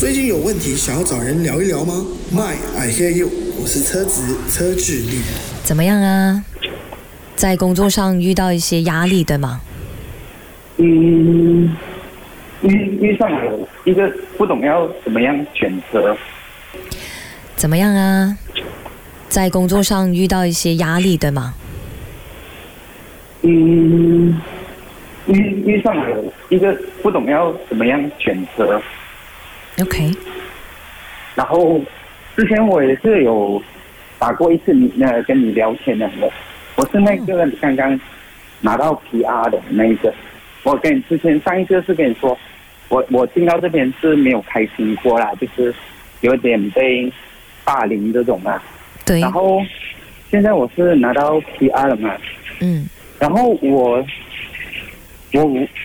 最近有问题想要找人聊一聊吗？My I hear you，我是车子车志力。怎么样啊？在工作上遇到一些压力，对吗？嗯，遇遇上了一个不懂要怎么样选择。怎么样啊？在工作上遇到一些压力，对吗？嗯，遇遇上了一个不懂要怎么样选择。OK，然后之前我也是有打过一次你呃跟你聊天的，我我是那个刚刚拿到 PR 的那一个。我跟你之前上一次是跟你说，我我进到这边是没有开心过啦，就是有点被霸凌这种啊。对然，后现在我是拿到 PR 了嘛，嗯然后我我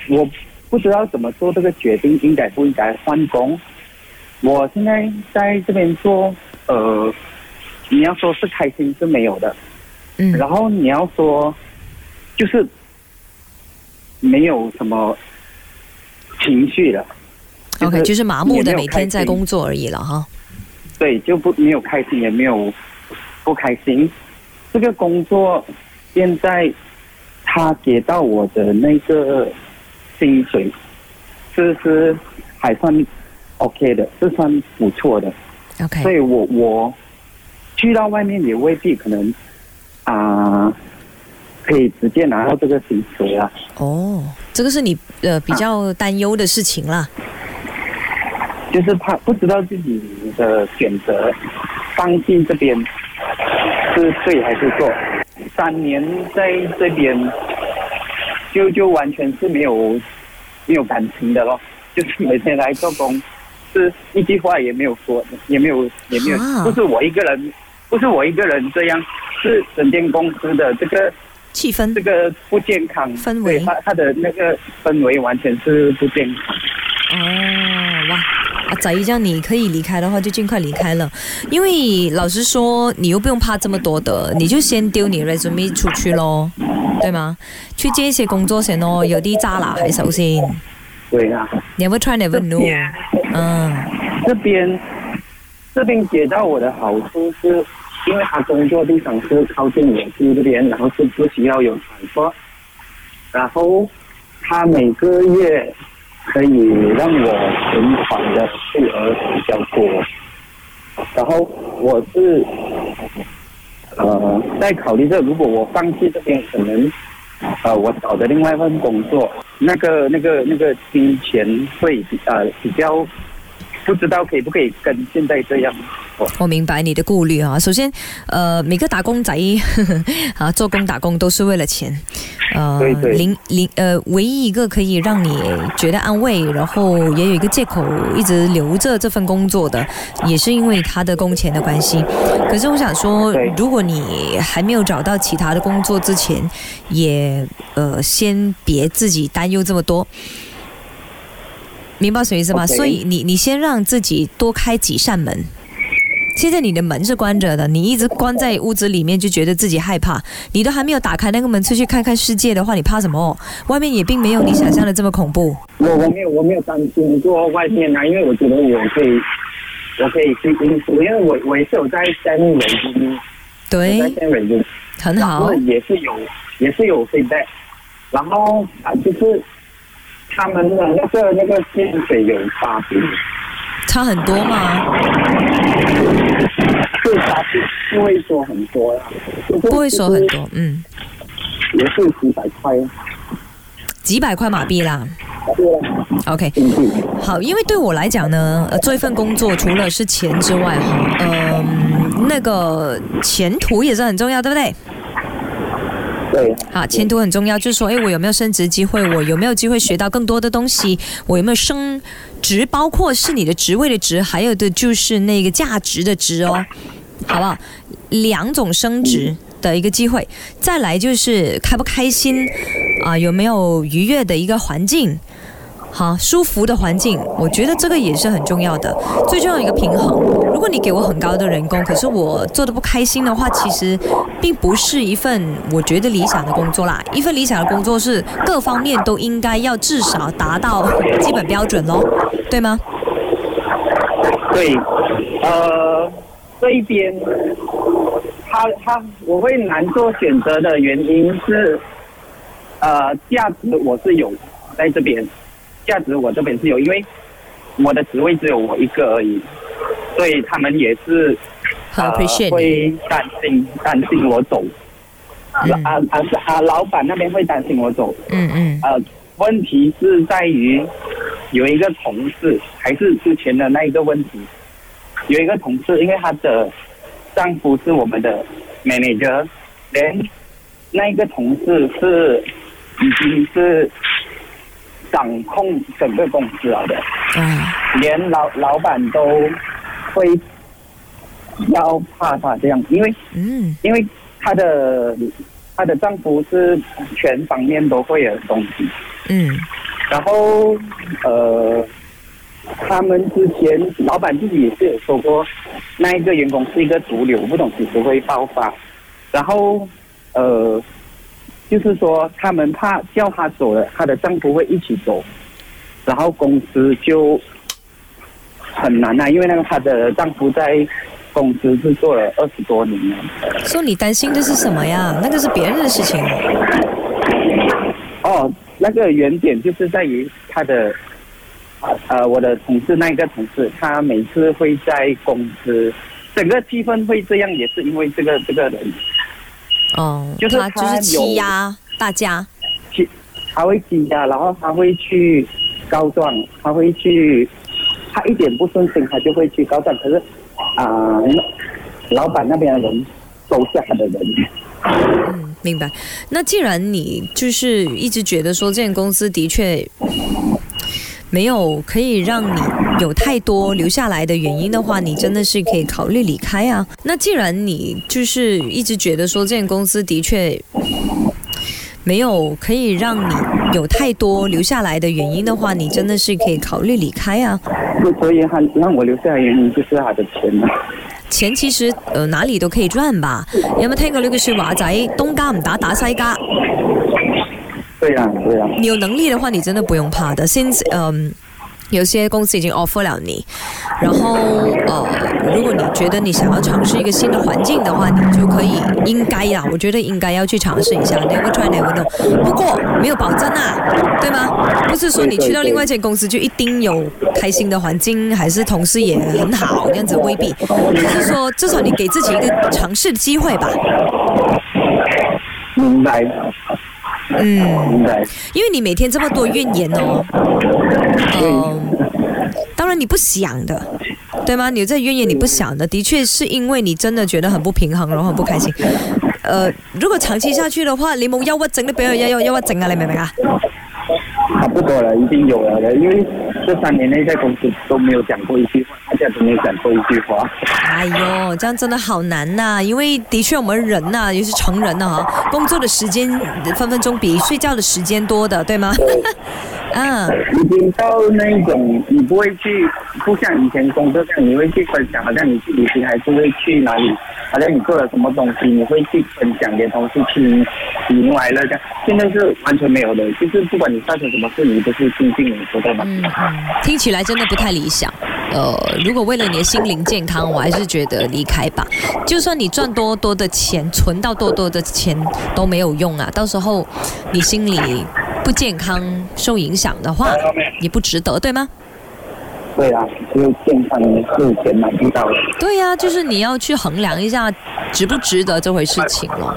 我不知道怎么做这个决定，应该不应该换工？我现在在这边做，呃，你要说是开心是没有的，嗯然后你要说就是没有什么情绪了。，OK，就是麻木的每天在工作而已了哈。对，就不没有开心，也没有不开心。这个工作现在他给到我的那个薪水，就是还算 OK 的，这算不错的。OK，所以我我去到外面也未必可能啊、可以直接拿到这个薪水啊。哦，这个是你呃比较担忧的事情啦。就是怕不知道自己的选择，放弃这边是对还是错。三年在这边，就就完全是没有没有感情的咯，就是每天来做工，是一句话也没有说，也没有也没有啊，不是我一个人，不是我一个人这样，是整间公司的这个气氛这个不健康氛围对它它的那个氛围完全是不健康。哦，哇，阿仔，这样你可以离开的话，就尽快离开了，因为老实说，你又不用怕这么多的，你就先丢你 resume 出去咯，对吗？去接一些工作先咯，有啲渣拿喺手先对啊。，never try never know，嗯这边这边给到我的好处是，因为他工作地方是靠近我住这边，然后是不需要有 transport，播，然后他每个月可以让我存款的数额比较多，然后我是呃在考虑着，如果我放弃这边，可能呃我找的另外一份工作，那个那个那个金钱会比呃比较不知道可以不可以跟现在这样。我明白你的顾虑啊。首先，呃，每个打工仔 啊，做工打工都是为了钱，呃，对对零零呃，唯一一个可以让你觉得安慰，然后也有一个借口一直留着这份工作的，也是因为他的工钱的关系。可是我想说，如果你还没有找到其他的工作之前，也呃，先别自己担忧这么多。明白什么意思吗所以你你先让自己多开几扇门。现在你的门是关着的，你一直关在屋子里面，就觉得自己害怕。你都还没有打开那个门出去看看世界的话，你怕什么？外面也并没有你想象的这么恐怖。我我没有我没有担心过外面啊，因为我觉得我可以我可以去应付，因为我我也是有在在那北京，对我，在北京，很好。也是有也是有 feedback，然后啊就是他们的那个那个薪水有差别，差很多吗？是差别不会说很多啦，就是不会说很，多，嗯，也是几百块，几百块马币啦。对啊，OK，好，因为对我来讲呢，呃，做一份工作除了是钱之外，哈，嗯、那个前途也是很重要，对不对？对啊，前途很重要，就是说，哎，我有没有升职机会？我有没有机会学到更多的东西？我有没有升职？包括是你的职位的职，还有的就是那个价值的值哦，好不好？两种升职的一个机会，再来就是开不开心啊，有没有愉悦的一个环境？好，舒服的环境，我觉得这个也是很重要的。最重要一个平衡。如果你给我很高的人工，可是我做的不开心的话，其实并不是一份我觉得理想的工作啦。一份理想的工作是各方面都应该要至少达到基本标准咯，对吗？对，呃，这一边，他他我会难做选择的原因是，呃，价值我是有在这边，价值我这边是有，因为我的职位只有我一个而已，所以他们也是很呃。会担心担心我走，嗯。啊啊是啊，老板那边会担心我走，嗯嗯。呃，问题是在于有一个同事，还是之前的那一个问题，有一个同事，因为她的丈夫是我们的 manager，连那一个同事是已经是掌控整个公司了的，嗯，连老老板都会要怕他这样，因为嗯因为她的她的丈夫是全方面都会的东西。嗯然后呃，他们之前老板自己也是有说过，那一个员工是一个毒瘤，不懂几时会爆发。然后呃，就是说他们怕叫她走了，她的丈夫会一起走，然后公司就很难啊，因为那个她的丈夫在公司是做了二十多年了。说你担心的是什么呀？那个是别人的事情。哦，那个原点就是在于他的，呃，我的同事那一个同事，他每次会在公司，整个气氛会这样，也是因为这个这个人，哦，就是他就是欺压大家。去，他会欺压，然后他会去告状，他会去，他一点不顺心，他就会去告状。可是啊、老板那边的人收下他的人，嗯，明白。那既然你就是一直觉得说这间公司的确没有可以让你有太多留下来的原因的话，你真的是可以考虑离开啊。那既然你就是一直觉得说这间公司的确没有可以让你有太多留下来的原因的话，你真的是可以考虑离开啊。所以他让我留下来原因就是他的钱嘛。錢其实呃哪里都可以赚吧。有冇聽過呢句説話仔？東家唔打打西家。对呀、对呀、你有能力的话，你真的不用怕的。Since 嗯、有些公司已经 offer 了你，然后呃，如果你觉得你想要尝试一个新的环境的话，你就可以应该呀，我觉得应该要去尝试一下。Never try never know。不过没有保证啊，对吗？不是说你去到另外一间公司就一定有开心的环境，还是同事也很好，这样子未必。就是说，至少你给自己一个尝试的机会吧。明白，嗯。因为你每天这么多怨言哦，嗯，当然你不想的，对吗？你有这怨言你不想的，的确是因为你真的觉得很不平衡，然后很不开心。呃，如果长期下去的话，你冇憂鬱症都俾佢憂憂憂鬱症啊！你明唔明啊？差不多了，已经有了的，因为这三年内在公司都没有讲过一句话，大家都没有讲过一句话。哎呦，这样真的好难呐、因为的确我们人呐、尤其是成人呐、哈，工作的时间分分钟比睡觉的时间多的，对吗？嗯，已经到那一种，你不会去，不像以前工作这样，你会去分享，好像你去旅行还是会去哪里，好像你做了什么东西，你会去分享给同事听，喜怒哀乐这样。现在是完全没有的，就是不管你发生什么事，你都是静静的知道吗？嗯嗯，听起来真的不太理想。呃，如果为了你的心灵健康，我还是觉得离开吧。就算你赚多多的钱，存到多多的钱都没有用啊。到时候你心里不健康、受影响的话，也不值得，对吗？对啊，就健康是钱买不到的。对呀、就是你要去衡量一下值不值得这回事情咯。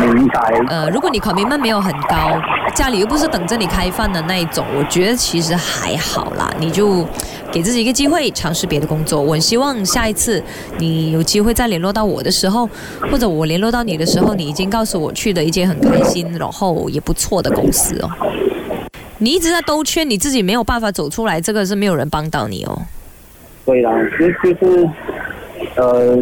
明白。呃，如果你 commitment 没有很高，家里又不是等着你开饭的那一种，我觉得其实还好啦，你就给自己一个机会尝试别的工作。我希望下一次你有机会再联络到我的时候，或者我联络到你的时候，你已经告诉我去的一间很开心，然后也不错的公司哦。你一直在兜圈，你自己没有办法走出来，这个是没有人帮到你哦。对啦，就就是呃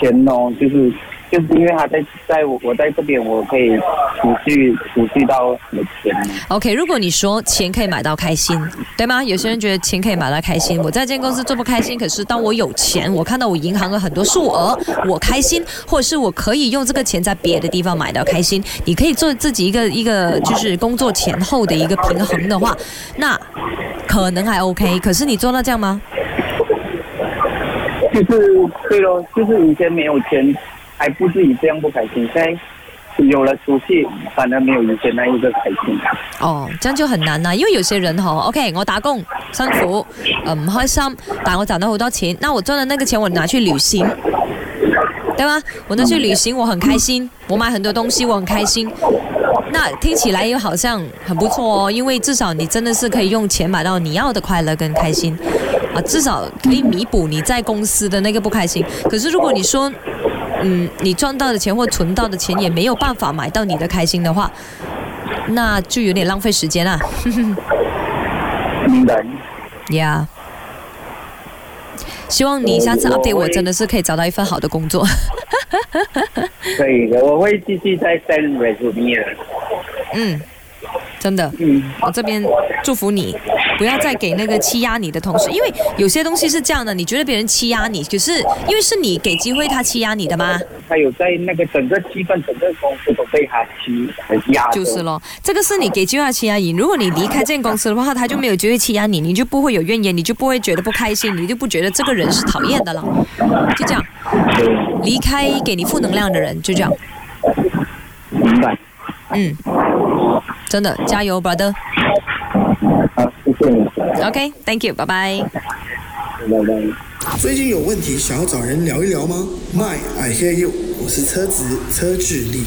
钱哦，就是就是因为他在在我我在这边，我可以储蓄储蓄到的钱嘛。OK，如果你说钱可以买到开心，对吗？有些人觉得钱可以买到开心，我在这间公司做不开心，可是当我有钱，我看到我银行有很多数额，我开心，或者是我可以用这个钱在别的地方买到开心。你可以做自己一个一个就是工作前后的一个平衡的话，那可能还 OK。可是你做到这样吗？就是对咯，就是以前没有钱，还不至于这样不开心，现在有了出息，反而没有以前那一个开心。哦，这样就很难啦，因为有些人吼，OK，我打工辛苦，呃唔开心，但我賺到好多钱，那我赚的那个钱我拿去旅行，對嗎？我拿去旅行，我很开心，我买很多东西，我很开心。那听起来又好像很不错哦，因为至少你真的是可以用钱买到你要的快乐跟开心，啊，至少可以弥补你在公司的那个不开心。可是如果你说，嗯，你赚到的钱或存到的钱也没有办法买到你的开心的话，那就有点浪费时间啦。明白。呀、希望你下次 update 我，真的是可以找到一份好的工作。可以的，我会继续再 send resume。嗯，真的，嗯，我这边祝福你，不要再给那个欺压你的同事，因为有些东西是这样的，你觉得别人欺压你，可是因为是你给机会他欺压你的吗，他有在那个整个气氛、整个公司都被他欺壓着。就是咯，这个是你给机会他欺压你，如果你离开这间公司的话，他就没有机会欺压你，你就不会有怨言，你就不会觉得不开心，你就不觉得这个人是讨厌的了，就这样，离开给你负能量的人，就这样，明白。嗯，真的加油，brother。，OK，Thank、you，拜拜。拜拜。最近有问题想要找人聊一聊吗？My I hear you，我是车子车智力。